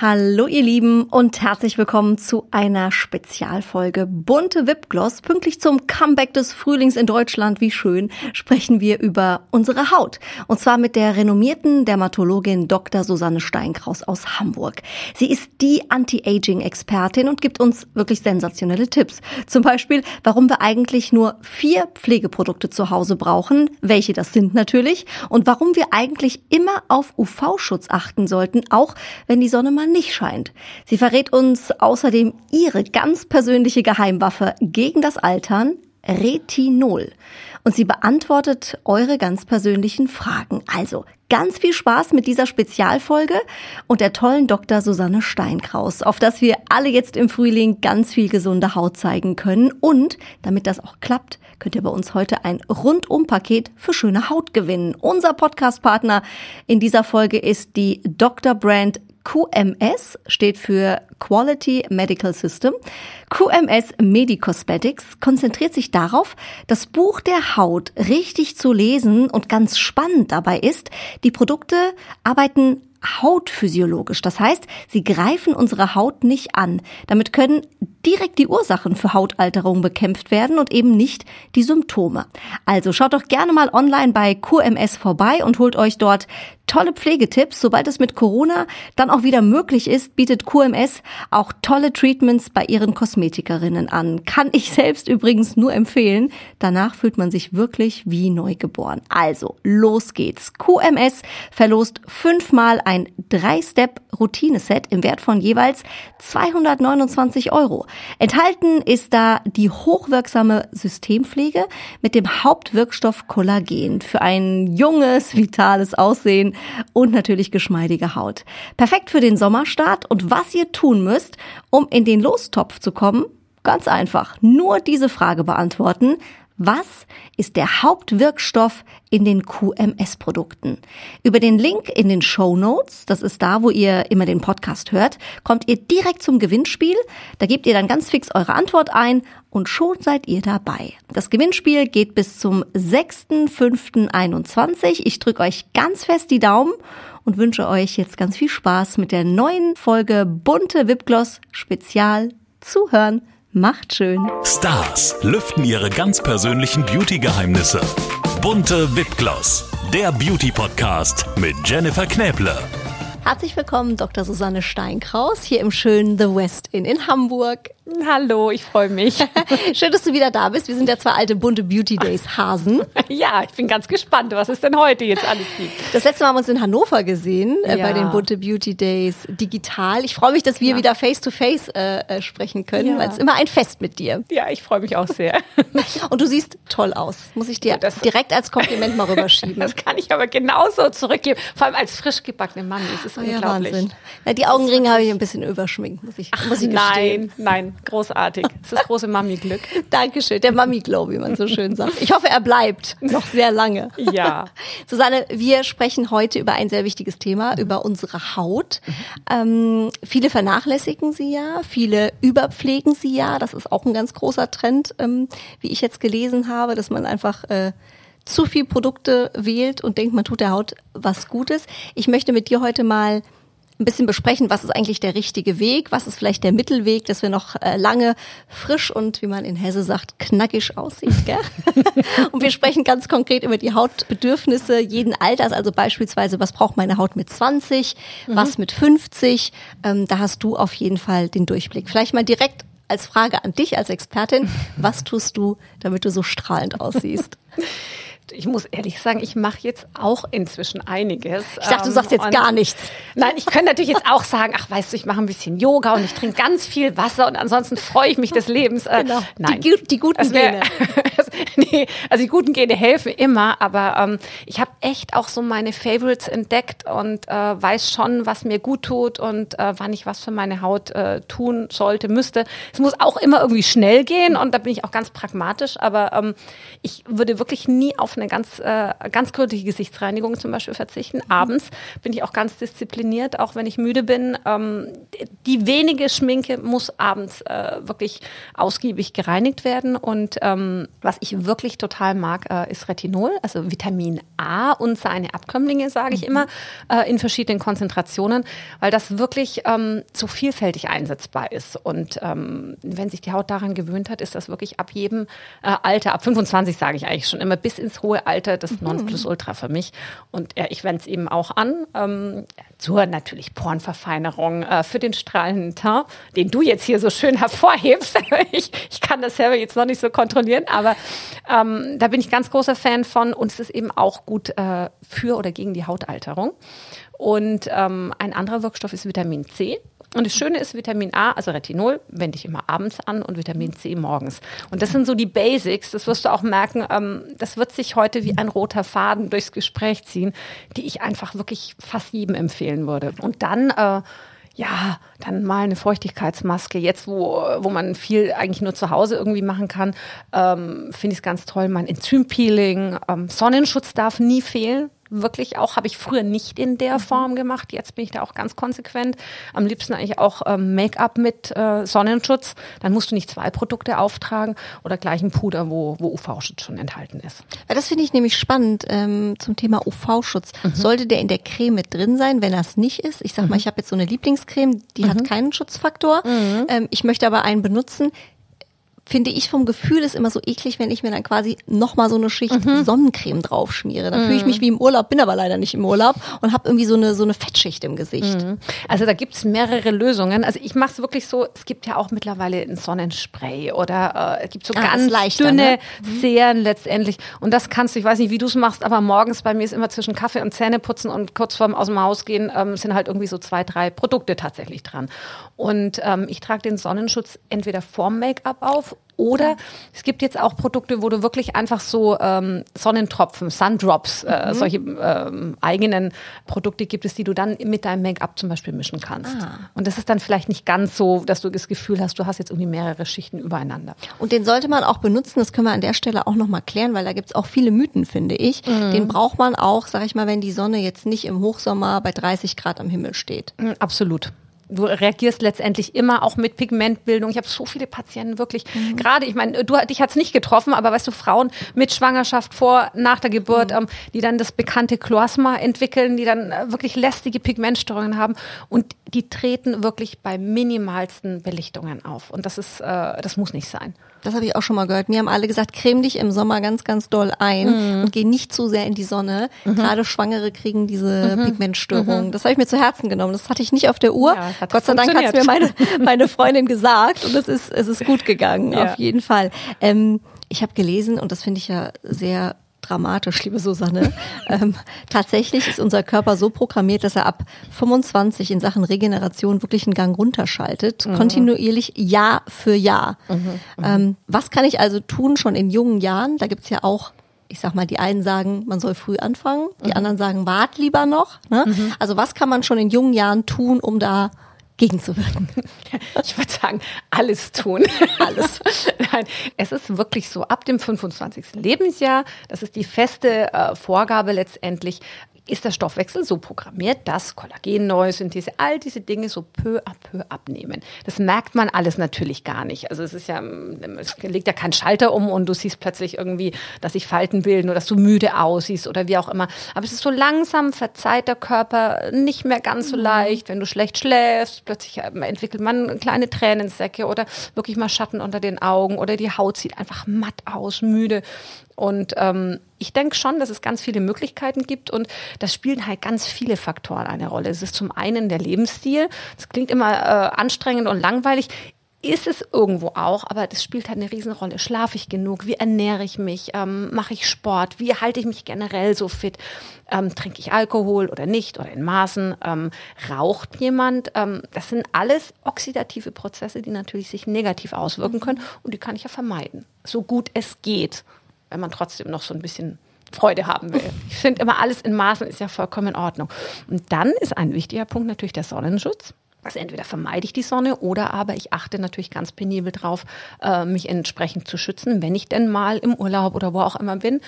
Hallo ihr Lieben und herzlich willkommen zu einer Spezialfolge Bunte Wipgloss. Pünktlich zum Comeback des Frühlings in Deutschland, wie schön, sprechen wir über unsere Haut. Und zwar mit der renommierten Dermatologin Dr. Susanne Steinkraus aus Hamburg. Sie ist die Anti-Aging-Expertin und gibt uns wirklich sensationelle Tipps. Zum Beispiel, warum wir eigentlich nur vier Pflegeprodukte zu Hause brauchen, welche das sind natürlich, und warum wir eigentlich immer auf UV-Schutz achten sollten, auch wenn die Sonne mal nicht scheint. Sie verrät uns außerdem ihre ganz persönliche Geheimwaffe gegen das Altern, Retinol. Und sie beantwortet eure ganz persönlichen Fragen. Also ganz viel Spaß mit dieser Spezialfolge und der tollen Dr. Susanne Steinkraus, auf dass wir alle jetzt im Frühling ganz viel gesunde Haut zeigen können. Und damit das auch klappt, könnt ihr bei uns heute ein Rundum-Paket für schöne Haut gewinnen. Unser Podcastpartner in dieser Folge ist die Dr. Brand QMS steht für Quality Medical System. QMS Medicosmetics konzentriert sich darauf, das Buch der Haut richtig zu lesen und ganz spannend dabei ist, die Produkte arbeiten hautphysiologisch. Das heißt, sie greifen unsere Haut nicht an. Damit können direkt die Ursachen für Hautalterung bekämpft werden und eben nicht die Symptome. Also schaut doch gerne mal online bei QMS vorbei und holt euch dort tolle Pflegetipps. Sobald es mit Corona dann auch wieder möglich ist, bietet QMS auch tolle Treatments bei ihren Kosmetikerinnen an. Kann ich selbst übrigens nur empfehlen. Danach fühlt man sich wirklich wie neugeboren. Also, los geht's. QMS verlost fünfmal ein Drei-Step-Routine-Set im Wert von jeweils 229 Euro. Enthalten ist da die hochwirksame Systempflege mit dem Hauptwirkstoff Kollagen für ein junges, vitales Aussehen und natürlich geschmeidige Haut. Perfekt für den Sommerstart und was ihr tun müsst, um in den Lostopf zu kommen, ganz einfach. Nur diese Frage beantworten. Was ist der Hauptwirkstoff in den QMS-Produkten? Über den Link in den Show Notes, das ist da, wo ihr immer den Podcast hört, kommt ihr direkt zum Gewinnspiel. Da gebt ihr dann ganz fix eure Antwort ein und schon seid ihr dabei. Das Gewinnspiel geht bis zum 6.5.21. Ich drücke euch ganz fest die Daumen und wünsche euch jetzt ganz viel Spaß mit der neuen Folge Bunte Wipgloss Spezial zuhören. Macht schön. Stars lüften ihre ganz persönlichen Beauty-Geheimnisse. Bunte Wipgloss, der Beauty-Podcast mit Jennifer Knäble. Herzlich willkommen, Dr. Susanne Steinkraus, hier im schönen The West Inn in Hamburg. Hallo, ich freue mich. Schön, dass du wieder da bist. Wir sind ja zwei alte bunte Beauty Days Hasen. Ja, ich bin ganz gespannt, was es denn heute jetzt alles gibt. Das letzte Mal haben wir uns in Hannover gesehen, ja. äh, bei den bunte Beauty Days digital. Ich freue mich, dass wir ja. wieder face to face äh, sprechen können, ja. weil es immer ein Fest mit dir. Ja, ich freue mich auch sehr. Und du siehst toll aus, muss ich dir das, direkt als Kompliment mal rüberschieben. Das kann ich aber genauso zurückgeben, vor allem als frisch gebackene Mann. Das ist oh, unglaublich. Wahnsinn. die Augenringe habe ich ein bisschen überschminkt, muss ich, Ach, muss ich gestehen. Nein, nein, großartig. Das ist das große Mami-Glück. Dankeschön, der Mami-Glow, wie man so schön sagt. Ich hoffe, er bleibt noch sehr lange. Ja. Susanne, wir sprechen heute über ein sehr wichtiges Thema, mhm. über unsere Haut. Ähm, viele vernachlässigen sie ja, viele überpflegen sie ja. Das ist auch ein ganz großer Trend, ähm, wie ich jetzt gelesen habe, dass man einfach äh, zu viel Produkte wählt und denkt, man tut der Haut was Gutes. Ich möchte mit dir heute mal ein bisschen besprechen, was ist eigentlich der richtige Weg, was ist vielleicht der Mittelweg, dass wir noch äh, lange frisch und, wie man in Hesse sagt, knackig aussieht. Gell? und wir sprechen ganz konkret über die Hautbedürfnisse jeden Alters, also beispielsweise, was braucht meine Haut mit 20, mhm. was mit 50. Ähm, da hast du auf jeden Fall den Durchblick. Vielleicht mal direkt als Frage an dich als Expertin, was tust du, damit du so strahlend aussiehst? ich muss ehrlich sagen, ich mache jetzt auch inzwischen einiges. Ich dachte, du sagst jetzt ähm, gar nichts. Nein, ich könnte natürlich jetzt auch sagen, ach weißt du, ich mache ein bisschen Yoga und ich trinke ganz viel Wasser und ansonsten freue ich mich des Lebens. Äh, genau. Nein, die, die guten wär, Gene. nee, also die guten Gene helfen immer, aber ähm, ich habe echt auch so meine Favorites entdeckt und äh, weiß schon, was mir gut tut und äh, wann ich was für meine Haut äh, tun sollte, müsste. Es muss auch immer irgendwie schnell gehen und da bin ich auch ganz pragmatisch, aber ähm, ich würde wirklich nie auf eine ganz, äh, ganz gründliche Gesichtsreinigung zum Beispiel verzichten. Abends bin ich auch ganz diszipliniert, auch wenn ich müde bin. Ähm, die wenige Schminke muss abends äh, wirklich ausgiebig gereinigt werden. Und ähm, was ich wirklich total mag, äh, ist Retinol, also Vitamin A und seine Abkömmlinge, sage ich mhm. immer, äh, in verschiedenen Konzentrationen, weil das wirklich ähm, so vielfältig einsetzbar ist. Und ähm, wenn sich die Haut daran gewöhnt hat, ist das wirklich ab jedem äh, Alter, ab 25 sage ich eigentlich schon immer, bis ins hohe Alter das mhm. Nonplusultra für mich. Und ja, ich wende es eben auch an, ähm, zur natürlich Pornverfeinerung, äh, für den strahlenden Teint, den du jetzt hier so schön hervorhebst. ich, ich kann das selber jetzt noch nicht so kontrollieren, aber ähm, da bin ich ganz großer Fan von und es ist eben auch gut äh, für oder gegen die Hautalterung. Und ähm, ein anderer Wirkstoff ist Vitamin C. Und das Schöne ist, Vitamin A, also Retinol, wende ich immer abends an und Vitamin C morgens. Und das sind so die Basics, das wirst du auch merken, ähm, das wird sich heute wie ein roter Faden durchs Gespräch ziehen, die ich einfach wirklich fast jedem empfehlen würde. Und dann äh, ja, dann mal eine Feuchtigkeitsmaske. Jetzt, wo, wo man viel eigentlich nur zu Hause irgendwie machen kann, ähm, finde ich es ganz toll. Mein Enzympeeling, ähm, Sonnenschutz darf nie fehlen wirklich auch, habe ich früher nicht in der mhm. Form gemacht. Jetzt bin ich da auch ganz konsequent. Am liebsten eigentlich auch ähm, Make-up mit äh, Sonnenschutz. Dann musst du nicht zwei Produkte auftragen oder gleich ein Puder, wo, wo UV-Schutz schon enthalten ist. Das finde ich nämlich spannend ähm, zum Thema UV-Schutz. Mhm. Sollte der in der Creme mit drin sein, wenn das nicht ist? Ich sag mhm. mal, ich habe jetzt so eine Lieblingscreme, die mhm. hat keinen Schutzfaktor. Mhm. Ähm, ich möchte aber einen benutzen, finde ich vom Gefühl ist immer so eklig, wenn ich mir dann quasi nochmal so eine Schicht mhm. Sonnencreme draufschmiere. Dann mhm. fühle ich mich wie im Urlaub, bin aber leider nicht im Urlaub und habe irgendwie so eine, so eine Fettschicht im Gesicht. Mhm. Also da gibt's mehrere Lösungen. Also ich mache es wirklich so, es gibt ja auch mittlerweile ein Sonnenspray oder äh, es gibt so ah, ganz leichter, dünne ne? Mhm. Serien letztendlich. Und das kannst du, ich weiß nicht, wie du es machst, aber morgens bei mir ist immer zwischen Kaffee und Zähneputzen und kurz vorm aus dem Haus gehen ähm, sind halt irgendwie so zwei, drei Produkte tatsächlich dran. Und ähm, ich trage den Sonnenschutz entweder vorm Make-up auf oder es gibt jetzt auch Produkte, wo du wirklich einfach so ähm, Sonnentropfen, Sundrops, äh, mhm. solche ähm, eigenen Produkte gibt es, die du dann mit deinem Make-up zum Beispiel mischen kannst. Ah. Und das ist dann vielleicht nicht ganz so, dass du das Gefühl hast, du hast jetzt irgendwie mehrere Schichten übereinander. Und den sollte man auch benutzen, das können wir an der Stelle auch nochmal klären, weil da gibt es auch viele Mythen, finde ich. Mhm. Den braucht man auch, sag ich mal, wenn die Sonne jetzt nicht im Hochsommer bei 30 Grad am Himmel steht. Mhm, absolut du reagierst letztendlich immer auch mit Pigmentbildung. Ich habe so viele Patienten wirklich, mhm. gerade, ich meine, du dich hat's nicht getroffen, aber weißt du, Frauen mit Schwangerschaft vor, nach der Geburt, mhm. ähm, die dann das bekannte Kloasma entwickeln, die dann äh, wirklich lästige Pigmentstörungen haben und die treten wirklich bei minimalsten Belichtungen auf. Und das ist, äh, das muss nicht sein. Das habe ich auch schon mal gehört. Mir haben alle gesagt, creme dich im Sommer ganz, ganz doll ein mhm. und geh nicht zu sehr in die Sonne. Mhm. Gerade Schwangere kriegen diese mhm. Pigmentstörung. Mhm. Das habe ich mir zu Herzen genommen. Das hatte ich nicht auf der Uhr. Ja, Gott sei Dank hat es mir meine, meine Freundin gesagt und es ist, es ist gut gegangen, ja. auf jeden Fall. Ähm, ich habe gelesen und das finde ich ja sehr dramatisch, liebe Susanne. ähm, tatsächlich ist unser Körper so programmiert, dass er ab 25 in Sachen Regeneration wirklich einen Gang runterschaltet, mhm. kontinuierlich Jahr für Jahr. Mhm, mhm. ähm, was kann ich also tun schon in jungen Jahren? Da gibt's ja auch ich sag mal, die einen sagen, man soll früh anfangen, die mhm. anderen sagen, wart lieber noch. Ne? Mhm. Also was kann man schon in jungen Jahren tun, um da gegenzuwirken? Ich würde sagen, alles tun. Alles. Nein, es ist wirklich so, ab dem 25. Lebensjahr, das ist die feste äh, Vorgabe letztendlich, ist der Stoffwechsel so programmiert, dass Kollagenneuesynthese, all diese Dinge so peu à peu abnehmen. Das merkt man alles natürlich gar nicht. Also es ist ja, es legt ja kein Schalter um und du siehst plötzlich irgendwie, dass sich Falten bilden oder dass du müde aussiehst oder wie auch immer. Aber es ist so langsam verzeiht der Körper nicht mehr ganz so mhm. leicht. Wenn du schlecht schläfst, plötzlich ähm, entwickelt man kleine Tränensäcke oder wirklich mal Schatten unter den Augen oder die Haut sieht einfach matt aus, müde. Und ähm, ich denke schon, dass es ganz viele Möglichkeiten gibt und das spielen halt ganz viele Faktoren eine Rolle. Es ist zum einen der Lebensstil. Das klingt immer äh, anstrengend und langweilig ist es irgendwo auch, aber das spielt halt eine Riesenrolle. Schlafe ich genug? Wie ernähre ich mich? Ähm, Mache ich Sport? Wie halte ich mich generell so fit? Ähm, trinke ich Alkohol oder nicht oder in Maßen? Ähm, raucht jemand? Ähm, das sind alles oxidative Prozesse, die natürlich sich negativ auswirken können und die kann ich ja vermeiden, so gut es geht wenn man trotzdem noch so ein bisschen Freude haben will. Ich finde immer alles in Maßen ist ja vollkommen in Ordnung. Und dann ist ein wichtiger Punkt natürlich der Sonnenschutz. Also entweder vermeide ich die Sonne oder aber ich achte natürlich ganz penibel drauf, äh, mich entsprechend zu schützen, wenn ich denn mal im Urlaub oder wo auch immer bin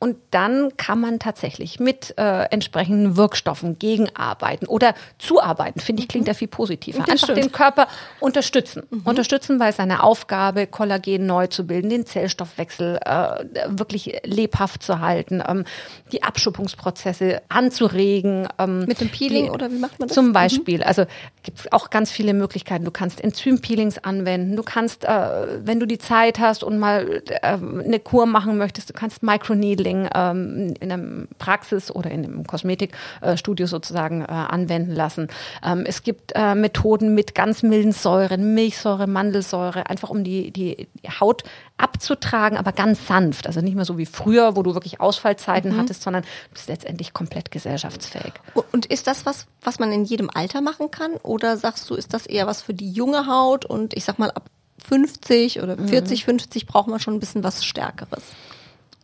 und dann kann man tatsächlich mit äh, entsprechenden Wirkstoffen gegenarbeiten oder zuarbeiten. Finde ich, klingt mhm. ja viel positiver. Das Einfach stimmt. den Körper unterstützen. Mhm. Unterstützen bei seiner Aufgabe, Kollagen neu zu bilden, den Zellstoffwechsel äh, wirklich lebhaft zu halten, ähm, die Abschuppungsprozesse anzuregen. Ähm, mit dem Peeling die, oder wie macht man das? Zum Beispiel. Mhm. Also gibt es auch ganz viele Möglichkeiten. Du kannst Enzympeelings anwenden. Du kannst, äh, wenn du die Zeit hast und mal äh, eine Kur machen möchtest, du kannst Microneedling ähm, in einer Praxis oder in einem Kosmetikstudio sozusagen äh, anwenden lassen. Ähm, es gibt äh, Methoden mit ganz milden Säuren, Milchsäure, Mandelsäure, einfach um die, die Haut abzutragen, aber ganz sanft. Also nicht mehr so wie früher, wo du wirklich Ausfallzeiten mhm. hattest, sondern du bist letztendlich komplett gesellschaftsfähig. Und ist das was, was man in jedem Alter machen kann? Oder sagst du, ist das eher was für die junge Haut und ich sag mal ab 50 oder 40, mhm. 50 braucht man schon ein bisschen was Stärkeres?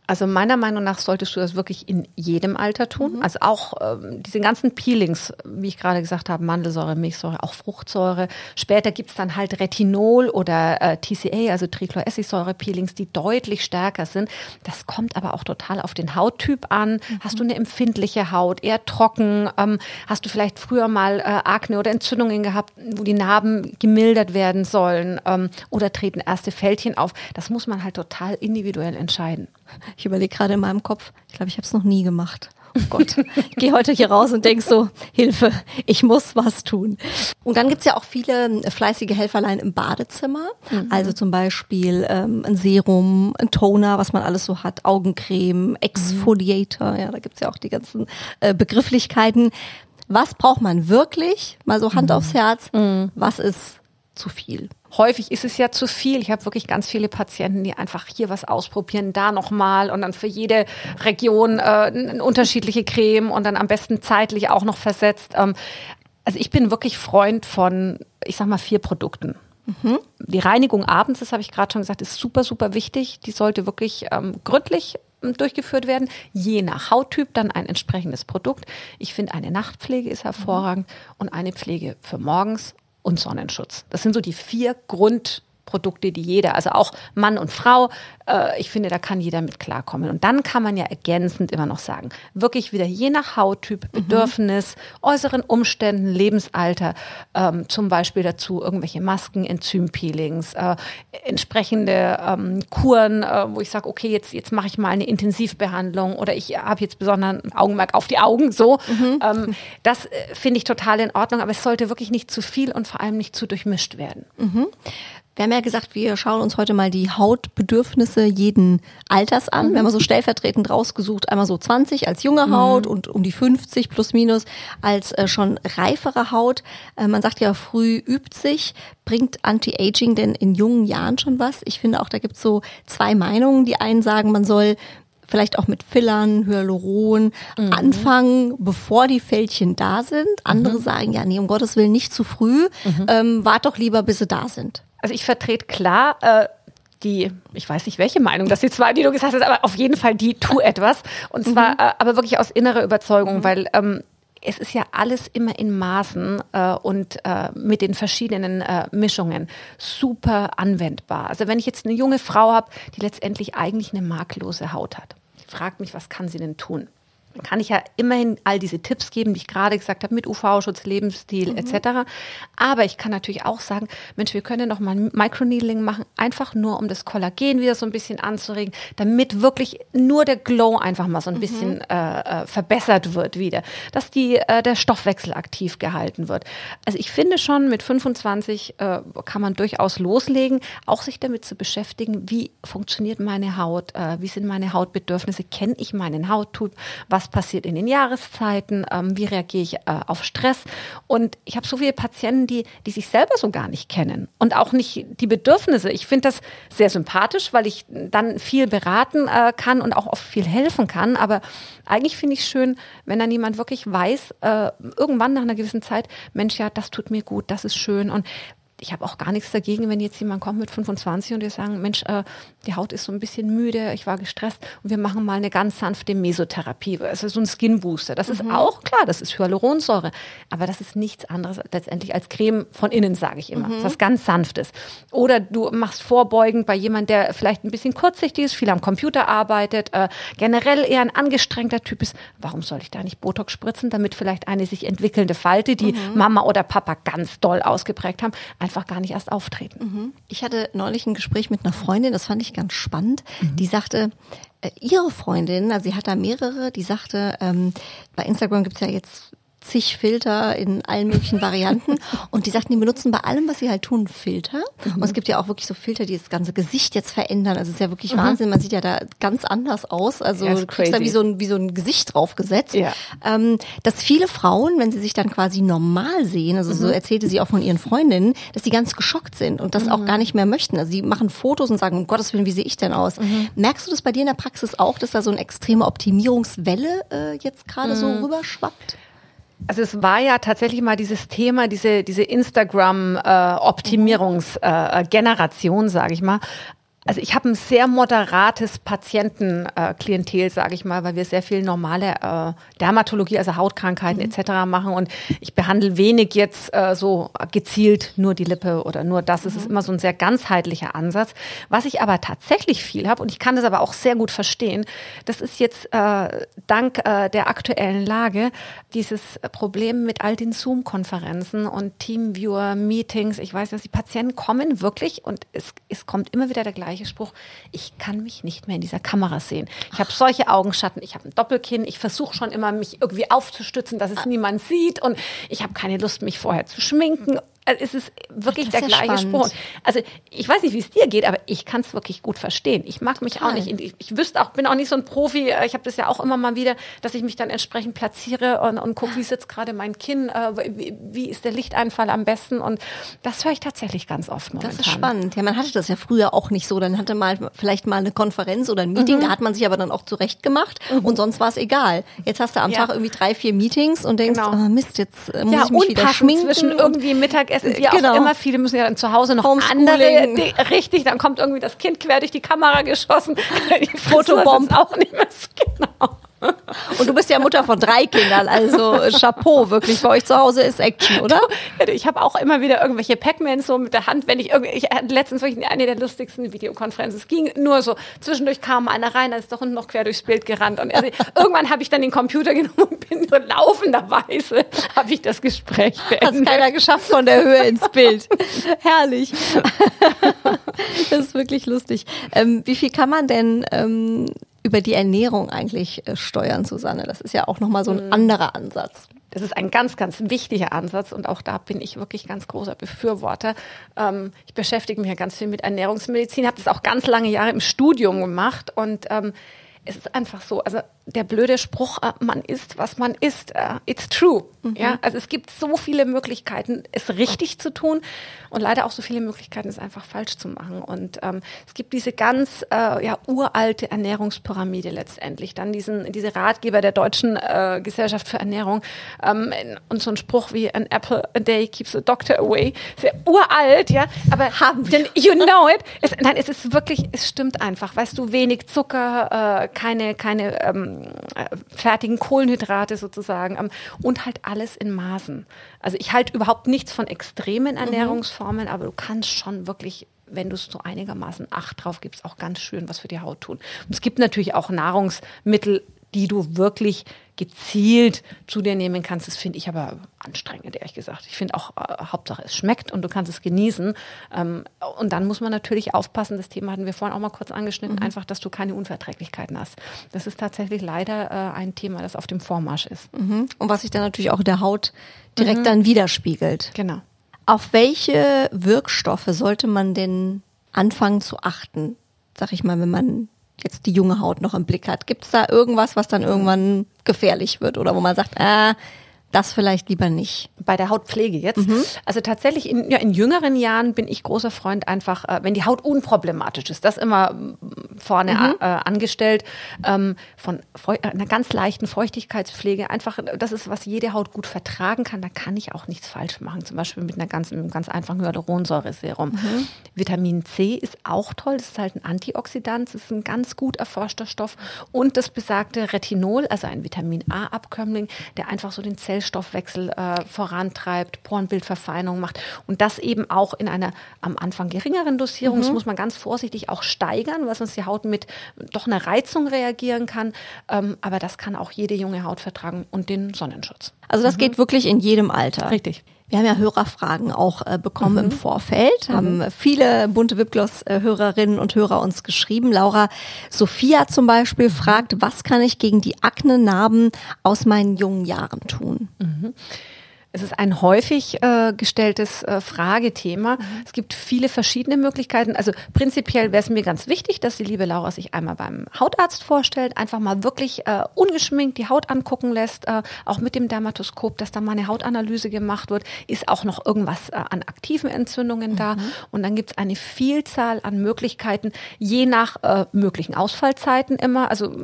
Also meiner Meinung nach solltest du das wirklich in jedem Alter tun. Mhm. Also auch ähm, diese ganzen Peelings, wie ich gerade gesagt habe, Mandelsäure, Milchsäure, auch Fruchtsäure. Später gibt's dann halt Retinol oder äh, TCA, also Trichloressigsäure-Peelings, die deutlich stärker sind. Das kommt aber auch total auf den Hauttyp an. Mhm. Hast du eine empfindliche Haut, eher trocken? Ähm, hast du vielleicht früher mal äh, Akne oder Entzündungen gehabt, wo die Narben gemildert werden sollen? Ähm, oder treten erste Fältchen auf? Das muss man halt total individuell entscheiden. Ich überlege gerade in meinem Kopf, ich glaube, ich habe es noch nie gemacht. Oh Gott, ich gehe heute hier raus und denk so, Hilfe, ich muss was tun. Und dann gibt's ja auch viele äh, fleißige Helferlein im Badezimmer. Mhm. Also zum Beispiel ähm, ein Serum, ein Toner, was man alles so hat, Augencreme, Exfoliator, ja, da gibt's ja auch die ganzen äh, Begrifflichkeiten. Was braucht man wirklich? Mal so Hand mhm. aufs Herz. Mhm. Was ist zu viel? Häufig ist es ja zu viel. Ich habe wirklich ganz viele Patienten, die einfach hier was ausprobieren, da nochmal und dann für jede Region äh, eine unterschiedliche Creme und dann am besten zeitlich auch noch versetzt. Ähm, also ich bin wirklich Freund von, ich sag mal, vier Produkten. Mhm. Die Reinigung abends, das habe ich gerade schon gesagt, ist super, super wichtig. Die sollte wirklich ähm, gründlich ähm, durchgeführt werden, je nach Hauttyp dann ein entsprechendes Produkt. Ich finde, eine Nachtpflege ist hervorragend mhm. und eine Pflege für morgens und Sonnenschutz. Das sind so die vier Grund Produkte, die jeder, also auch Mann und Frau, äh, ich finde, da kann jeder mit klarkommen. Und dann kann man ja ergänzend immer noch sagen, wirklich wieder je nach Hauttyp, mhm. Bedürfnis, mhm. äußeren Umständen, Lebensalter, ähm, zum Beispiel dazu irgendwelche Masken, Enzympeelings, äh, entsprechende ähm, Kuren, äh, wo ich sage, okay, jetzt, jetzt mache ich mal eine Intensivbehandlung oder ich habe jetzt besonderen Augenmerk auf die Augen, so. Mhm. Ähm, das äh, finde ich total in Ordnung, aber es sollte wirklich nicht zu viel und vor allem nicht zu durchmischt werden. Mhm. Wir haben ja gesagt, wir schauen uns heute mal die Hautbedürfnisse jeden Alters an. Mhm. Wir haben so stellvertretend rausgesucht, einmal so 20 als junge mhm. Haut mhm. und um die 50 plus minus als äh, schon reifere Haut. Äh, man sagt ja, früh übt sich. Bringt Anti-Aging denn in jungen Jahren schon was? Ich finde auch, da gibt es so zwei Meinungen. Die einen sagen, man soll vielleicht auch mit Fillern, Hyaluron mhm. anfangen, bevor die Fältchen da sind. Andere mhm. sagen, ja, nee, um Gottes Willen nicht zu früh. Mhm. Ähm, wart doch lieber, bis sie da sind. Also ich vertrete klar äh, die, ich weiß nicht welche Meinung, dass die zwei, die du gesagt hast, aber auf jeden Fall die tu etwas. Und zwar mhm. äh, aber wirklich aus innerer Überzeugung, mhm. weil ähm, es ist ja alles immer in Maßen äh, und äh, mit den verschiedenen äh, Mischungen super anwendbar. Also wenn ich jetzt eine junge Frau habe, die letztendlich eigentlich eine marklose Haut hat, fragt mich, was kann sie denn tun? Kann ich ja immerhin all diese Tipps geben, die ich gerade gesagt habe, mit UV-Schutz, Lebensstil mhm. etc. Aber ich kann natürlich auch sagen, Mensch, wir können noch mal Microneedling machen, einfach nur, um das Kollagen wieder so ein bisschen anzuregen, damit wirklich nur der Glow einfach mal so ein mhm. bisschen äh, äh, verbessert wird wieder, dass die, äh, der Stoffwechsel aktiv gehalten wird. Also ich finde schon, mit 25 äh, kann man durchaus loslegen, auch sich damit zu beschäftigen, wie funktioniert meine Haut, äh, wie sind meine Hautbedürfnisse, kenne ich meinen Hauttyp, was was passiert in den Jahreszeiten, ähm, wie reagiere ich äh, auf Stress. Und ich habe so viele Patienten, die, die sich selber so gar nicht kennen und auch nicht die Bedürfnisse. Ich finde das sehr sympathisch, weil ich dann viel beraten äh, kann und auch oft viel helfen kann. Aber eigentlich finde ich schön, wenn dann jemand wirklich weiß, äh, irgendwann nach einer gewissen Zeit, Mensch, ja, das tut mir gut, das ist schön. Und ich habe auch gar nichts dagegen, wenn jetzt jemand kommt mit 25 und wir sagen, Mensch, äh, die Haut ist so ein bisschen müde, ich war gestresst und wir machen mal eine ganz sanfte Mesotherapie, also so ein Skin Booster. Das mhm. ist auch klar, das ist Hyaluronsäure, aber das ist nichts anderes letztendlich als Creme von innen, sage ich immer. Mhm. Was ganz sanftes. Oder du machst vorbeugend bei jemand, der vielleicht ein bisschen kurzsichtig ist, viel am Computer arbeitet, äh, generell eher ein angestrengter Typ ist. Warum soll ich da nicht Botox spritzen, damit vielleicht eine sich entwickelnde Falte, die mhm. Mama oder Papa ganz doll ausgeprägt haben, einfach gar nicht erst auftreten. Mhm. Ich hatte neulich ein Gespräch mit einer Freundin, das fand ich ganz spannend. Mhm. Die sagte, äh, ihre Freundin, also sie hat da mehrere, die sagte, ähm, bei Instagram gibt's ja jetzt zig Filter in allen möglichen Varianten. Und die sagten, die benutzen bei allem, was sie halt tun, Filter. Mhm. Und es gibt ja auch wirklich so Filter, die das ganze Gesicht jetzt verändern. Also es ist ja wirklich mhm. Wahnsinn. Man sieht ja da ganz anders aus. Also du kriegst da wie so ein, wie so ein Gesicht draufgesetzt. Ja. Ähm, dass viele Frauen, wenn sie sich dann quasi normal sehen, also mhm. so erzählte sie auch von ihren Freundinnen, dass die ganz geschockt sind und das auch mhm. gar nicht mehr möchten. Also sie machen Fotos und sagen, um Gottes Willen, wie sehe ich denn aus? Mhm. Merkst du das bei dir in der Praxis auch, dass da so eine extreme Optimierungswelle äh, jetzt gerade so mhm. rüberschwappt? Also es war ja tatsächlich mal dieses Thema, diese, diese Instagram-Optimierungsgeneration, äh, äh, sage ich mal. Also ich habe ein sehr moderates Patientenklientel, äh, sage ich mal, weil wir sehr viel normale äh, Dermatologie, also Hautkrankheiten mhm. etc. machen und ich behandle wenig jetzt äh, so gezielt nur die Lippe oder nur das. Mhm. Es ist immer so ein sehr ganzheitlicher Ansatz. Was ich aber tatsächlich viel habe und ich kann das aber auch sehr gut verstehen, das ist jetzt äh, dank äh, der aktuellen Lage dieses Problem mit all den Zoom-Konferenzen und Teamviewer-Meetings. Ich weiß, dass die Patienten kommen wirklich und es, es kommt immer wieder der gleiche gleiche Spruch, ich kann mich nicht mehr in dieser Kamera sehen. Ich habe solche Augenschatten, ich habe ein Doppelkinn, ich versuche schon immer, mich irgendwie aufzustützen, dass es ah. niemand sieht und ich habe keine Lust, mich vorher zu schminken also es ist wirklich der gleiche spannend. Spruch. Also ich weiß nicht, wie es dir geht, aber ich kann es wirklich gut verstehen. Ich mag mich Total. auch nicht. Ich, ich wüsste auch, bin auch nicht so ein Profi. Ich habe das ja auch immer mal wieder, dass ich mich dann entsprechend platziere und, und gucke, wie sitzt gerade mein Kinn, äh, wie, wie, ist der Lichteinfall am besten. Und das höre ich tatsächlich ganz oft momentan. Das ist spannend. Ja, man hatte das ja früher auch nicht so. Dann hatte mal vielleicht mal eine Konferenz oder ein Meeting, mhm. da hat man sich aber dann auch zurecht gemacht mhm. und sonst war es egal. Jetzt hast du am ja. Tag irgendwie drei, vier Meetings und denkst, genau. oh Mist, jetzt äh, muss ja, ich mich wieder schminken. zwischen irgendwie Mittag es ist ja genau. auch immer viele müssen ja dann zu Hause noch andere, die, richtig, dann kommt irgendwie das Kind quer durch die Kamera geschossen, die Fotobomb auch nicht mehr so genau. Und du bist ja Mutter von drei Kindern, also Chapeau, wirklich. Bei euch zu Hause ist Action, oder? Ich habe auch immer wieder irgendwelche Pac-Mans so mit der Hand, wenn ich irgendwie, ich hatte letztens wirklich eine der lustigsten Videokonferenzen. Es ging nur so, zwischendurch kam einer rein, da ist doch noch quer durchs Bild gerannt. Und also, irgendwann habe ich dann den Computer genommen und bin so laufenderweise, habe ich das Gespräch beendet. Hat keiner geschafft von der Höhe ins Bild. Herrlich. das ist wirklich lustig. Ähm, wie viel kann man denn ähm, über die Ernährung eigentlich äh, steuern, Susanne. Das ist ja auch nochmal so ein mhm. anderer Ansatz. Das ist ein ganz, ganz wichtiger Ansatz und auch da bin ich wirklich ganz großer Befürworter. Ähm, ich beschäftige mich ja ganz viel mit Ernährungsmedizin, habe das auch ganz lange Jahre im Studium gemacht und ähm, es ist einfach so, also der blöde Spruch, äh, man isst, was man isst, uh, it's true. Mhm. Ja, also es gibt so viele Möglichkeiten, es richtig zu tun und leider auch so viele Möglichkeiten, es einfach falsch zu machen. Und ähm, es gibt diese ganz äh, ja, uralte Ernährungspyramide letztendlich, dann diesen diese Ratgeber der deutschen äh, Gesellschaft für Ernährung ähm, und so ein Spruch wie an apple a day keeps a doctor away, sehr uralt, ja, aber haben wir. you know it. Es, nein, es ist wirklich, es stimmt einfach, weißt du, wenig Zucker, äh, keine keine ähm, äh, fertigen Kohlenhydrate sozusagen ähm, und halt alles in Maßen. Also ich halte überhaupt nichts von extremen mhm. Ernährungsformen, mhm. aber du kannst schon wirklich wenn du es so einigermaßen Acht drauf gibst, auch ganz schön was für die Haut tun. Und es gibt natürlich auch Nahrungsmittel, die du wirklich gezielt zu dir nehmen kannst. Das finde ich aber anstrengend, ehrlich gesagt. Ich finde auch, äh, Hauptsache es schmeckt und du kannst es genießen. Ähm, und dann muss man natürlich aufpassen, das Thema hatten wir vorhin auch mal kurz angeschnitten, mhm. einfach, dass du keine Unverträglichkeiten hast. Das ist tatsächlich leider äh, ein Thema, das auf dem Vormarsch ist. Mhm. Und was sich dann natürlich auch in der Haut direkt mhm. dann widerspiegelt. Genau. Auf welche Wirkstoffe sollte man denn anfangen zu achten? Sag ich mal, wenn man jetzt die junge Haut noch im Blick hat. Gibt es da irgendwas, was dann irgendwann gefährlich wird oder wo man sagt, ah, das vielleicht lieber nicht. Bei der Hautpflege jetzt. Mhm. Also tatsächlich in, ja, in jüngeren Jahren bin ich großer Freund einfach, äh, wenn die Haut unproblematisch ist, das immer mm, vorne mhm. äh, angestellt, ähm, von Feu einer ganz leichten Feuchtigkeitspflege. Einfach, das ist, was jede Haut gut vertragen kann. Da kann ich auch nichts falsch machen. Zum Beispiel mit einer ganz, einem ganz einfachen Hyaluronsäure-Serum. Mhm. Vitamin C ist auch toll. Das ist halt ein Antioxidant. Das ist ein ganz gut erforschter Stoff. Und das besagte Retinol, also ein Vitamin A-Abkömmling, der einfach so den Zell Stoffwechsel äh, vorantreibt, Porenbildverfeinerung macht und das eben auch in einer am Anfang geringeren Dosierung. Mhm. Das muss man ganz vorsichtig auch steigern, weil sonst die Haut mit doch einer Reizung reagieren kann. Ähm, aber das kann auch jede junge Haut vertragen und den Sonnenschutz. Also das mhm. geht wirklich in jedem Alter. Richtig. Wir haben ja Hörerfragen auch äh, bekommen mhm. im Vorfeld, haben mhm. viele bunte Wipgloss-Hörerinnen und Hörer uns geschrieben. Laura Sophia zum Beispiel fragt, was kann ich gegen die Akne-Narben aus meinen jungen Jahren tun? Mhm. Es ist ein häufig äh, gestelltes äh, Fragethema. Mhm. Es gibt viele verschiedene Möglichkeiten. Also prinzipiell wäre es mir ganz wichtig, dass die liebe Laura sich einmal beim Hautarzt vorstellt, einfach mal wirklich äh, ungeschminkt die Haut angucken lässt, äh, auch mit dem Dermatoskop, dass da mal eine Hautanalyse gemacht wird. Ist auch noch irgendwas äh, an aktiven Entzündungen mhm. da? Und dann gibt es eine Vielzahl an Möglichkeiten, je nach äh, möglichen Ausfallzeiten immer, also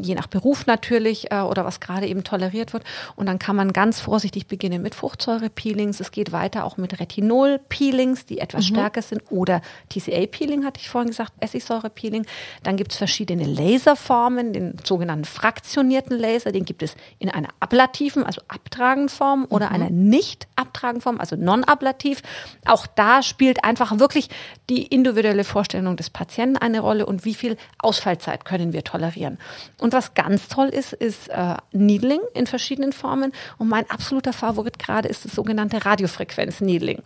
je nach Beruf natürlich äh, oder was gerade eben toleriert wird. Und dann kann man ganz vorsichtig beginnen beginnen mit Fruchtsäure-Peelings. Es geht weiter auch mit Retinol-Peelings, die etwas mhm. stärker sind. Oder TCA-Peeling, hatte ich vorhin gesagt, Essigsäure-Peeling. Dann gibt es verschiedene Laserformen, den sogenannten fraktionierten Laser. Den gibt es in einer ablativen, also abtragenden Form oder mhm. einer nicht abtragenden Form, also non-ablativ. Auch da spielt einfach wirklich die individuelle Vorstellung des Patienten eine Rolle und wie viel Ausfallzeit können wir tolerieren. Und was ganz toll ist, ist äh, Needling in verschiedenen Formen. Und mein absoluter Favorit Favorit gerade ist das sogenannte Radiofrequenz-Needling.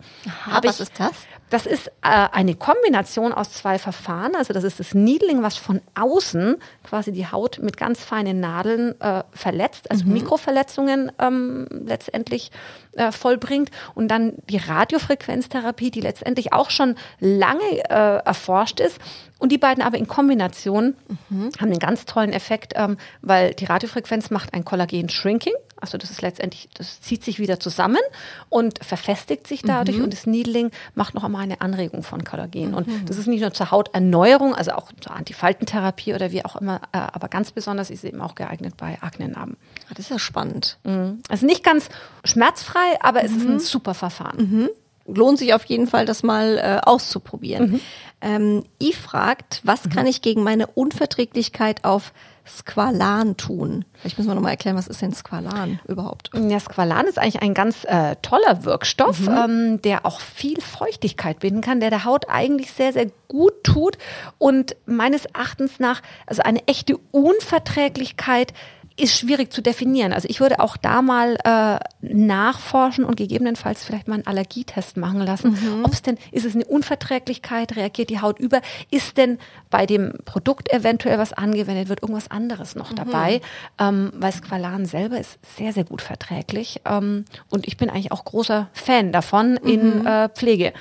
was ist das? Das ist äh, eine Kombination aus zwei Verfahren. Also das ist das Needling, was von außen quasi die Haut mit ganz feinen Nadeln äh, verletzt, also mhm. Mikroverletzungen ähm, letztendlich äh, vollbringt. Und dann die Radiofrequenztherapie, die letztendlich auch schon lange äh, erforscht ist. Und die beiden aber in Kombination mhm. haben einen ganz tollen Effekt, ähm, weil die Radiofrequenz macht ein Kollagen-Shrinking. Also das ist letztendlich, das zieht sich wieder zusammen und verfestigt sich dadurch. Mhm. Und das Needling macht noch einmal eine Anregung von Kollagen. Und mhm. das ist nicht nur zur Hauterneuerung, also auch zur Antifaltentherapie oder wie auch immer, äh, aber ganz besonders ist es eben auch geeignet bei Aknenarben. Ah, das ist ja spannend. Mhm. Also nicht ganz schmerzfrei, aber es ist ein mhm. super Verfahren. Mhm. Lohnt sich auf jeden Fall, das mal äh, auszuprobieren. Mhm. Ähm, I fragt, was kann ich gegen meine Unverträglichkeit auf Squalan tun. Vielleicht müssen wir nochmal erklären, was ist denn Squalan überhaupt? Ja, Squalan ist eigentlich ein ganz äh, toller Wirkstoff, mhm. ähm, der auch viel Feuchtigkeit binden kann, der der Haut eigentlich sehr, sehr gut tut und meines Erachtens nach, also eine echte Unverträglichkeit ist schwierig zu definieren. Also ich würde auch da mal äh, nachforschen und gegebenenfalls vielleicht mal einen Allergietest machen lassen. Mhm. Ob es denn, ist es eine Unverträglichkeit, reagiert die Haut über? Ist denn bei dem Produkt eventuell was angewendet, wird irgendwas anderes noch mhm. dabei? Ähm, weil Squalan selber ist sehr, sehr gut verträglich. Ähm, und ich bin eigentlich auch großer Fan davon mhm. in äh, Pflege.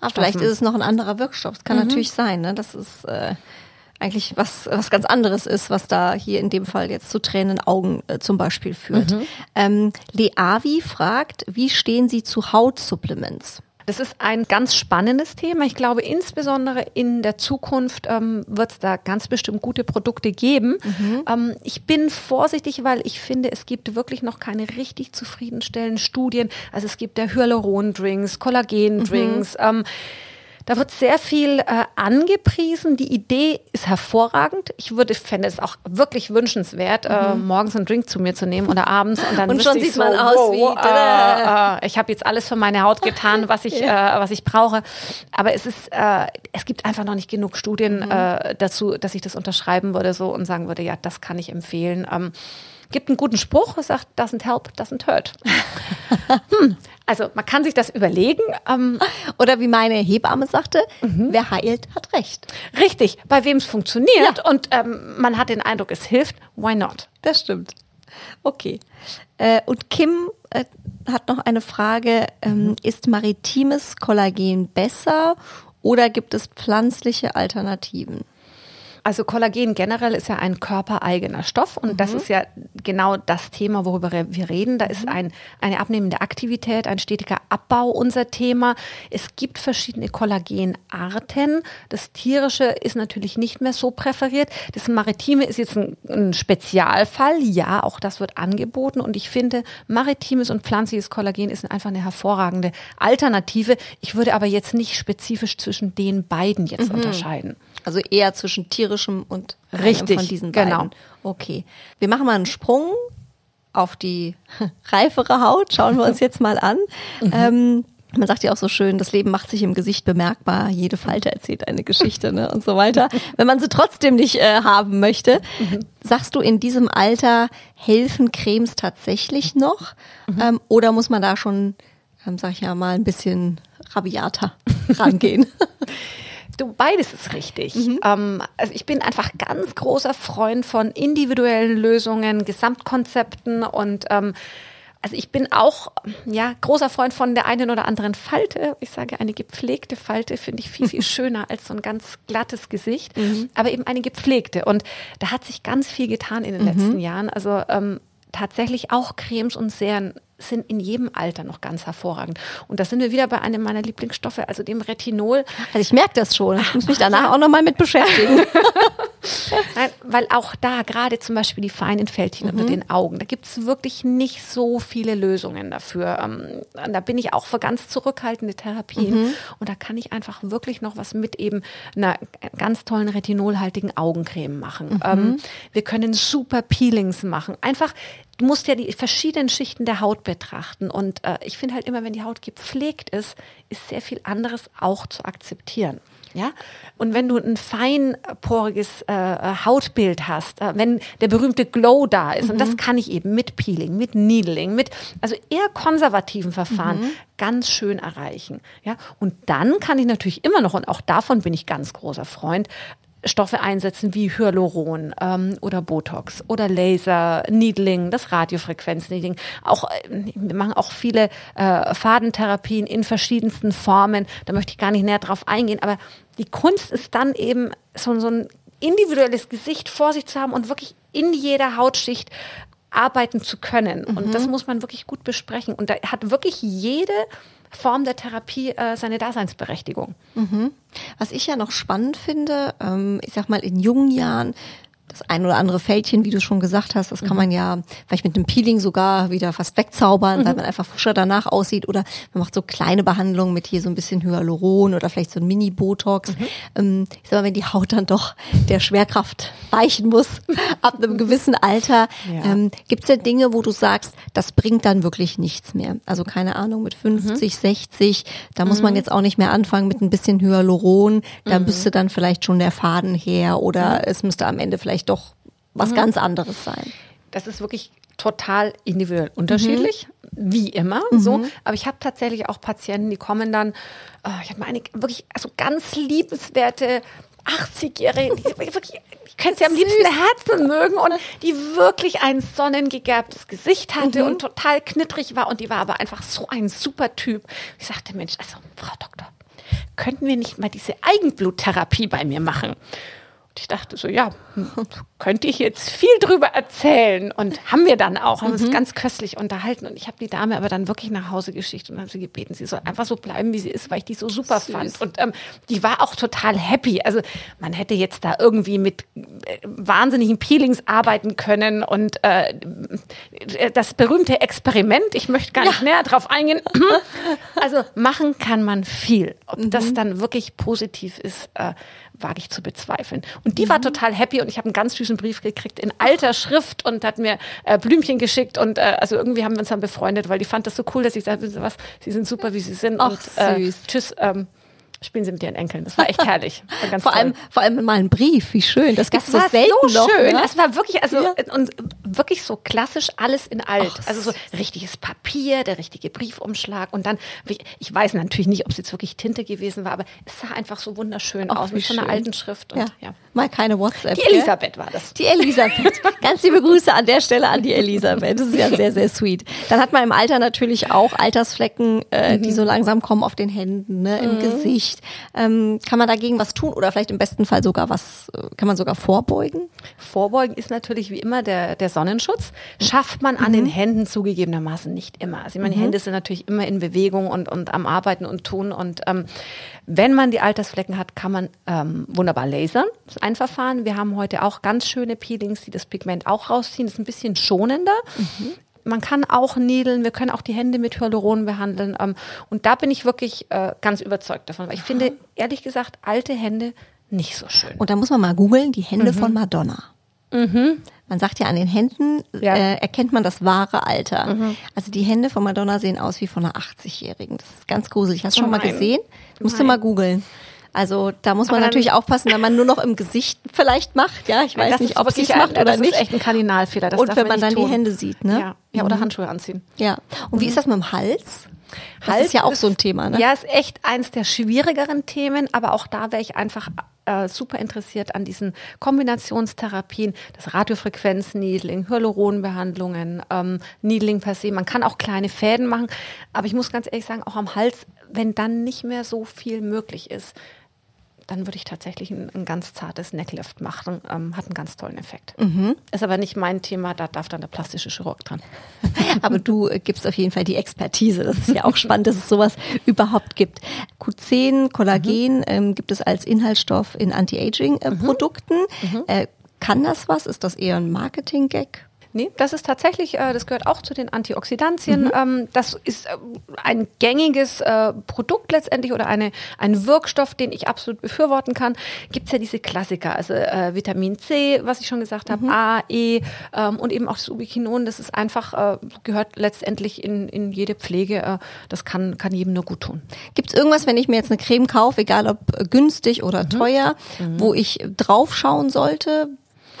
Ah, vielleicht ist es noch ein anderer Wirkstoff. Das kann mhm. natürlich sein. Ne? Das ist äh, eigentlich was, was ganz anderes ist, was da hier in dem Fall jetzt zu Tränen Augen äh, zum Beispiel führt. Mhm. Ähm, Leavi fragt, wie stehen Sie zu Hautsupplements? Das ist ein ganz spannendes Thema. Ich glaube, insbesondere in der Zukunft ähm, wird es da ganz bestimmt gute Produkte geben. Mhm. Ähm, ich bin vorsichtig, weil ich finde, es gibt wirklich noch keine richtig zufriedenstellenden Studien. Also es gibt der Hyaluron-Drinks, Kollagen-Drinks. Mhm. Ähm, da wird sehr viel äh, angepriesen. Die Idee ist hervorragend. Ich würde, fände es auch wirklich wünschenswert, äh, mhm. äh, morgens einen Drink zu mir zu nehmen oder abends und dann und schon sieht so, man aus wow, wie äh, ich habe jetzt alles für meine Haut getan, was ich ja. äh, was ich brauche. Aber es ist äh, es gibt einfach noch nicht genug Studien mhm. äh, dazu, dass ich das unterschreiben würde so und sagen würde, ja, das kann ich empfehlen. Ähm, gibt einen guten Spruch, der sagt, doesn't help, doesn't hurt. hm. Also man kann sich das überlegen. Ähm, Oder wie meine Hebamme sagte, mhm. wer heilt, hat recht. Richtig, bei wem es funktioniert ja. und ähm, man hat den Eindruck, es hilft, why not? Das stimmt. Okay. Äh, und Kim äh, hat noch eine Frage, ähm, mhm. ist maritimes Kollagen besser oder gibt es pflanzliche Alternativen? Also Kollagen generell ist ja ein körpereigener Stoff und mhm. das ist ja genau das Thema, worüber wir reden. Da ist mhm. ein, eine abnehmende Aktivität, ein stetiger Abbau unser Thema. Es gibt verschiedene Kollagenarten. Das tierische ist natürlich nicht mehr so präferiert. Das maritime ist jetzt ein, ein Spezialfall. Ja, auch das wird angeboten und ich finde, maritimes und pflanzliches Kollagen ist einfach eine hervorragende Alternative. Ich würde aber jetzt nicht spezifisch zwischen den beiden jetzt mhm. unterscheiden. Also eher zwischen tierischem und Richtig, von diesen beiden. Genau. Okay. Wir machen mal einen Sprung auf die reifere Haut. Schauen wir uns jetzt mal an. Mhm. Ähm, man sagt ja auch so schön, das Leben macht sich im Gesicht bemerkbar, jede Falte erzählt eine Geschichte ne, und so weiter. Wenn man sie trotzdem nicht äh, haben möchte, mhm. sagst du, in diesem Alter helfen Cremes tatsächlich noch? Mhm. Ähm, oder muss man da schon, ähm, sag ich ja mal, ein bisschen rabiater rangehen? Du, beides ist richtig. Mhm. Ähm, also ich bin einfach ganz großer Freund von individuellen Lösungen, Gesamtkonzepten und ähm, also ich bin auch ja großer Freund von der einen oder anderen Falte. Ich sage, eine gepflegte Falte finde ich viel, viel schöner als so ein ganz glattes Gesicht. Mhm. Aber eben eine gepflegte. Und da hat sich ganz viel getan in den mhm. letzten Jahren. Also ähm, tatsächlich auch Cremes und Serien sind in jedem Alter noch ganz hervorragend. Und da sind wir wieder bei einem meiner Lieblingsstoffe, also dem Retinol. Also ich merke das schon. Ich muss mich danach auch nochmal mit beschäftigen. Nein, weil auch da, gerade zum Beispiel die feinen Fältchen mhm. unter den Augen, da gibt es wirklich nicht so viele Lösungen dafür. Ähm, da bin ich auch für ganz zurückhaltende Therapien. Mhm. Und da kann ich einfach wirklich noch was mit eben einer ganz tollen retinolhaltigen Augencreme machen. Mhm. Ähm, wir können super Peelings machen. Einfach du musst ja die verschiedenen Schichten der Haut betrachten. Und äh, ich finde halt immer, wenn die Haut gepflegt ist, ist sehr viel anderes auch zu akzeptieren. Ja? Und wenn du ein feinporiges äh, Hautbild hast, äh, wenn der berühmte Glow da ist, mhm. und das mhm. kann ich eben mit Peeling, mit Needling, mit also eher konservativen Verfahren mhm. ganz schön erreichen. Ja? Und dann kann ich natürlich immer noch, und auch davon bin ich ganz großer Freund, Stoffe einsetzen wie Hyaluron ähm, oder Botox oder Laser, Needling, das Radiofrequenz-Needling. Auch, äh, wir machen auch viele äh, Fadentherapien in verschiedensten Formen. Da möchte ich gar nicht näher drauf eingehen. Aber die Kunst ist dann eben so, so ein individuelles Gesicht vor sich zu haben und wirklich in jeder Hautschicht arbeiten zu können. Mhm. Und das muss man wirklich gut besprechen. Und da hat wirklich jede Form der Therapie äh, seine Daseinsberechtigung. Mhm. Was ich ja noch spannend finde, ähm, ich sag mal in jungen Jahren, das ein oder andere Fältchen, wie du schon gesagt hast, das kann mhm. man ja vielleicht mit einem Peeling sogar wieder fast wegzaubern, mhm. weil man einfach frischer danach aussieht. Oder man macht so kleine Behandlungen mit hier so ein bisschen Hyaluron oder vielleicht so ein Mini-Botox. Mhm. Ähm, ich sag mal, wenn die Haut dann doch der Schwerkraft weichen muss, ab einem gewissen Alter, ja. ähm, gibt es ja Dinge, wo du sagst, das bringt dann wirklich nichts mehr. Also keine Ahnung, mit 50, 60, da muss man mhm. jetzt auch nicht mehr anfangen mit ein bisschen Hyaluron. Da mhm. müsste dann vielleicht schon der Faden her oder mhm. es müsste am Ende vielleicht vielleicht doch was mhm. ganz anderes sein. Das ist wirklich total individuell unterschiedlich, mhm. wie immer. Mhm. So, aber ich habe tatsächlich auch Patienten, die kommen dann. Oh, ich habe mal eine wirklich also ganz liebenswerte 80-Jährige, die wirklich, ich könnte sie am liebsten Herzen mögen und die wirklich ein sonnengegerbtes Gesicht hatte mhm. und total knittrig war und die war aber einfach so ein super Typ. Ich sagte, Mensch, also Frau Doktor, könnten wir nicht mal diese Eigenbluttherapie bei mir machen? Und ich dachte so, ja, könnte ich jetzt viel drüber erzählen. Und haben wir dann auch, haben uns mhm. ganz köstlich unterhalten. Und ich habe die Dame aber dann wirklich nach Hause geschickt und habe sie gebeten, sie soll einfach so bleiben, wie sie ist, weil ich die so super Süß. fand. Und ähm, die war auch total happy. Also man hätte jetzt da irgendwie mit äh, wahnsinnigen Peelings arbeiten können. Und äh, das berühmte Experiment, ich möchte gar nicht ja. näher drauf eingehen. also machen kann man viel. Ob mhm. das dann wirklich positiv ist, äh, wage ich zu bezweifeln. Und die mhm. war total happy und ich habe einen ganz süßen Brief gekriegt in alter Schrift und hat mir äh, Blümchen geschickt und äh, also irgendwie haben wir uns dann befreundet, weil die fand das so cool, dass ich sagte, was, sie sind super, wie sie sind. Ach, und, äh. Tschüss. Ähm, spielen sie mit ihren Enkeln. Das war echt herrlich. War vor toll. allem, vor allem mal ein Brief, wie schön. Das gibt's das so selten so noch, schön. Ne? Es war wirklich, also ja. und wirklich so klassisch alles in alt. Ach, also so richtiges Papier, der richtige Briefumschlag und dann, ich weiß natürlich nicht, ob es jetzt wirklich Tinte gewesen war, aber es sah einfach so wunderschön Ach, aus mit so einer alten Schrift. Und, ja. ja. Mal keine WhatsApp. Die Elisabeth gell? war das. Die Elisabeth. Ganz liebe Grüße an der Stelle an die Elisabeth. Das ist ja sehr, sehr sweet. Dann hat man im Alter natürlich auch Altersflecken, äh, mhm. die so langsam kommen auf den Händen, ne, im mhm. Gesicht Gesicht. Ähm, kann man dagegen was tun oder vielleicht im besten Fall sogar was, äh, kann man sogar vorbeugen? Vorbeugen ist natürlich wie immer der, der Sonnenschutz. Schafft man an mhm. den Händen zugegebenermaßen nicht immer. Also ich meine, die mhm. Hände sind natürlich immer in Bewegung und, und am Arbeiten und Tun. Und ähm, wenn man die Altersflecken hat, kann man ähm, wunderbar lasern. Das ist ein Verfahren. Wir haben heute auch ganz schöne Peelings, die das Pigment auch rausziehen. Das ist ein bisschen schonender. Mhm man kann auch nädeln, wir können auch die Hände mit Hyaluron behandeln. Ähm, und da bin ich wirklich äh, ganz überzeugt davon. Weil ich finde, ehrlich gesagt, alte Hände nicht so schön. Und da muss man mal googeln, die Hände mhm. von Madonna. Mhm. Man sagt ja, an den Händen ja. äh, erkennt man das wahre Alter. Mhm. Also die Hände von Madonna sehen aus wie von einer 80-Jährigen. Das ist ganz gruselig. Hast du schon mal gesehen? Musst du mal googeln. Also da muss man Aber natürlich aufpassen, wenn man nur noch im Gesicht vielleicht macht. Ja, ich weiß nicht, ob es sich macht oder nicht. Das ist echt ein Kardinalfehler. Das Und wenn man, man dann tun. die Hände sieht, ne? Ja, ja oder mhm. Handschuhe anziehen. Ja. Und mhm. wie ist das mit dem Hals? Das Hals ist ja auch ist, so ein Thema, ne? Ja, ist echt eins der schwierigeren Themen, aber auch da wäre ich einfach äh, super interessiert an diesen Kombinationstherapien, das Radiofrequenz-Needling, Hyaluronbehandlungen, ähm, Needling per se. Man kann auch kleine Fäden machen, aber ich muss ganz ehrlich sagen, auch am Hals, wenn dann nicht mehr so viel möglich ist, dann würde ich tatsächlich ein, ein ganz zartes Necklift machen. Ähm, hat einen ganz tollen Effekt. Mhm. Ist aber nicht mein Thema, da darf dann der plastische Chirurg dran. aber du äh, gibst auf jeden Fall die Expertise. Das ist ja auch spannend, dass es sowas überhaupt gibt. Q10, Kollagen mhm. ähm, gibt es als Inhaltsstoff in Anti-Aging-Produkten. Äh, mhm. äh, kann das was? Ist das eher ein Marketing-Gag? Nee, das ist tatsächlich, äh, das gehört auch zu den Antioxidantien. Mhm. Ähm, das ist äh, ein gängiges äh, Produkt letztendlich oder eine, ein Wirkstoff, den ich absolut befürworten kann. Gibt es ja diese Klassiker, also äh, Vitamin C, was ich schon gesagt habe, mhm. A, E ähm, und eben auch das Ubiquinon. Das ist einfach, äh, gehört letztendlich in, in jede Pflege. Äh, das kann, kann jedem nur gut tun. Gibt es irgendwas, wenn ich mir jetzt eine Creme kaufe, egal ob günstig oder mhm. teuer, mhm. wo ich draufschauen sollte?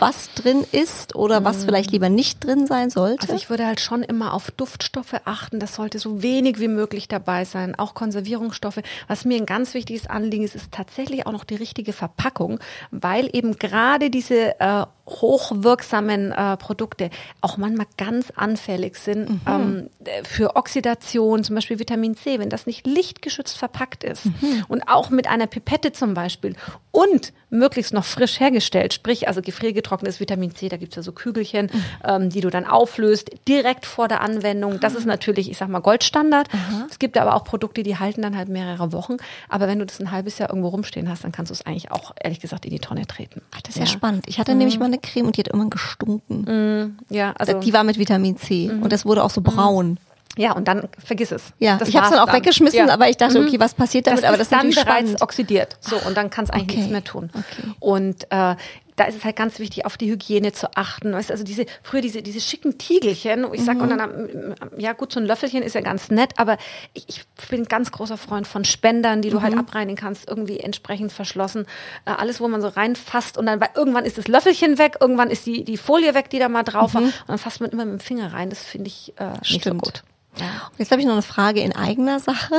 Was drin ist oder was mm. vielleicht lieber nicht drin sein sollte? Also ich würde halt schon immer auf Duftstoffe achten. Das sollte so wenig wie möglich dabei sein. Auch Konservierungsstoffe. Was mir ein ganz wichtiges Anliegen ist, ist tatsächlich auch noch die richtige Verpackung, weil eben gerade diese äh, hochwirksamen äh, Produkte auch manchmal ganz anfällig sind mhm. ähm, für Oxidation, zum Beispiel Vitamin C, wenn das nicht lichtgeschützt verpackt ist mhm. und auch mit einer Pipette zum Beispiel und möglichst noch frisch hergestellt, sprich also gefriergetrocknetes Vitamin C, da gibt es ja so Kügelchen, mhm. ähm, die du dann auflöst, direkt vor der Anwendung. Das ist natürlich, ich sag mal, Goldstandard. Es gibt aber auch Produkte, die halten dann halt mehrere Wochen. Aber wenn du das ein halbes Jahr irgendwo rumstehen hast, dann kannst du es eigentlich auch, ehrlich gesagt, in die Tonne treten. Ach, das ist ja, ja spannend. Ich hatte nämlich mhm. mal eine Creme und die hat immer gestunken. Mm, ja, also die war mit Vitamin C mm. und das wurde auch so braun. Ja, und dann vergiss es. Ja, das ich habe es dann auch dann. weggeschmissen, ja. aber ich dachte, mhm. okay, was passiert damit? Das aber das ist dann bereits spannend. oxidiert. So, und dann kann es eigentlich okay. nichts mehr tun. Okay. Und äh, da ist es halt ganz wichtig, auf die Hygiene zu achten. Weißt, also diese, früher diese, diese schicken Tiegelchen, ich sage, mhm. und dann, ja gut, so ein Löffelchen ist ja ganz nett, aber ich, ich bin ein ganz großer Freund von Spendern, die du halt mhm. halt abreinigen kannst, irgendwie entsprechend verschlossen. Äh, alles, wo man so reinfasst und dann, weil irgendwann ist das Löffelchen weg, irgendwann ist die, die Folie weg, die da mal drauf mhm. war, und dann fasst man immer mit dem Finger rein. Das finde ich äh, nicht so gut. Ja. Jetzt habe ich noch eine Frage in eigener Sache.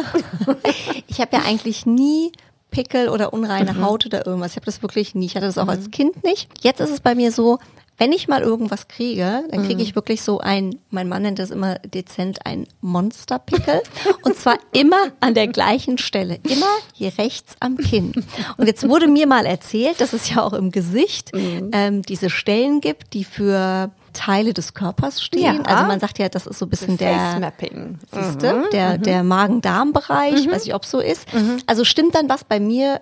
ich habe ja eigentlich nie Pickel oder unreine mhm. Haut oder irgendwas. Ich habe das wirklich nie. Ich hatte das auch mhm. als Kind nicht. Jetzt ist es bei mir so, wenn ich mal irgendwas kriege, dann kriege mhm. ich wirklich so ein, mein Mann nennt das immer dezent ein Monsterpickel. und zwar immer an der gleichen Stelle. Immer hier rechts am Kinn. Und jetzt wurde mir mal erzählt, dass es ja auch im Gesicht mhm. ähm, diese Stellen gibt, die für Teile des Körpers stehen. Ja. Also man sagt ja, das ist so ein bisschen der Face Mapping. Siehste, mhm. der, mhm. der Magen-Darm-Bereich, mhm. weiß ich, ob so ist. Mhm. Also stimmt dann was bei mir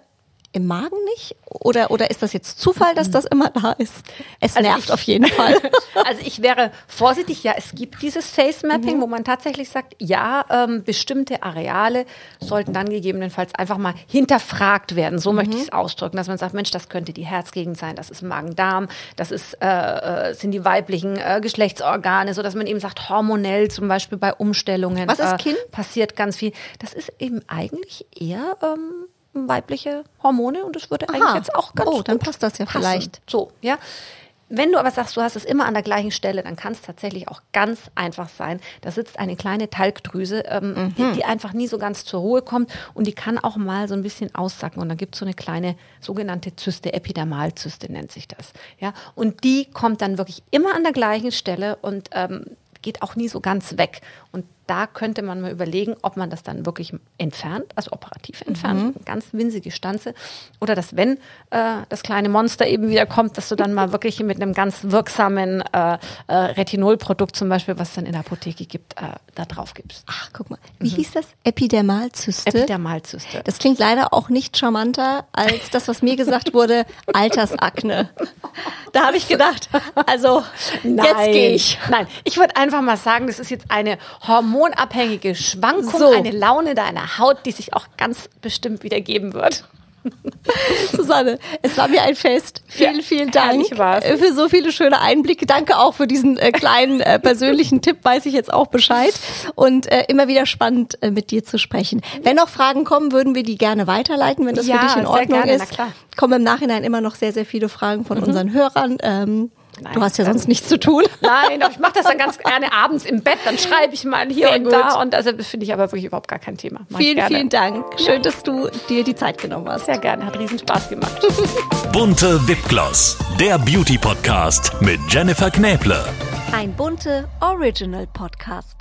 im Magen nicht? Oder, oder ist das jetzt Zufall, dass das immer da ist? Es also nervt ich, auf jeden Fall. Also ich wäre vorsichtig, ja, es gibt dieses Face Mapping, mhm. wo man tatsächlich sagt, ja, ähm, bestimmte Areale sollten dann gegebenenfalls einfach mal hinterfragt werden. So mhm. möchte ich es ausdrücken, dass man sagt, Mensch, das könnte die Herzgegend sein, das ist Magen-Darm, das ist, äh, äh sind die weiblichen äh, Geschlechtsorgane, so dass man eben sagt, hormonell zum Beispiel bei Umstellungen. Was ist Kind? Äh, passiert ganz viel. Das ist eben eigentlich eher ähm, weibliche Hormone und das würde Aha. eigentlich jetzt auch ganz Oh, dann passt das ja passen. vielleicht. So, ja. Wenn du aber sagst, du hast es immer an der gleichen Stelle, dann kann es tatsächlich auch ganz einfach sein. Da sitzt eine kleine Talgdrüse, ähm, mhm. die, die, einfach nie so ganz zur Ruhe kommt und die kann auch mal so ein bisschen aussacken. Und dann gibt es so eine kleine sogenannte Zyste, Epidermalzyste nennt sich das. Ja? Und die kommt dann wirklich immer an der gleichen Stelle und ähm, geht auch nie so ganz weg. Und da könnte man mal überlegen, ob man das dann wirklich entfernt, also operativ entfernt, mhm. ganz winzige Stanze. Oder dass, wenn äh, das kleine Monster eben wieder kommt, dass du dann mal wirklich mit einem ganz wirksamen äh, äh, Retinolprodukt zum Beispiel, was es dann in der Apotheke gibt, äh, da drauf gibst. Ach, guck mal. Wie mhm. hieß das? Epidermalzyste? Epidermalzyste. Das klingt leider auch nicht charmanter als das, was mir gesagt wurde, Altersakne. Da habe ich gedacht, also Nein. jetzt gehe ich. Nein, ich würde einfach mal sagen, das ist jetzt eine hormonabhängige Schwankung, so. eine Laune deiner Haut, die sich auch ganz bestimmt wieder geben wird. Susanne, es war mir ein Fest. Vielen, ja, vielen Dank für so viele schöne Einblicke. Danke auch für diesen äh, kleinen äh, persönlichen Tipp, weiß ich jetzt auch Bescheid. Und äh, immer wieder spannend, äh, mit dir zu sprechen. Wenn noch Fragen kommen, würden wir die gerne weiterleiten, wenn das ja, für dich in Ordnung gerne, ist. Kommen im Nachhinein immer noch sehr, sehr viele Fragen von mhm. unseren Hörern. Ähm, Nein, du hast ja sonst nichts zu tun. Nein, aber ich mache das dann ganz gerne abends im Bett. Dann schreibe ich mal hier Sehr und gut. da. Und also das finde ich aber wirklich überhaupt gar kein Thema. Mach vielen, vielen Dank. Schön, dass du dir die Zeit genommen hast. Sehr gerne. Hat riesen Spaß gemacht. Bunte Wipgloss, der Beauty Podcast mit Jennifer Knäble. Ein bunte Original Podcast.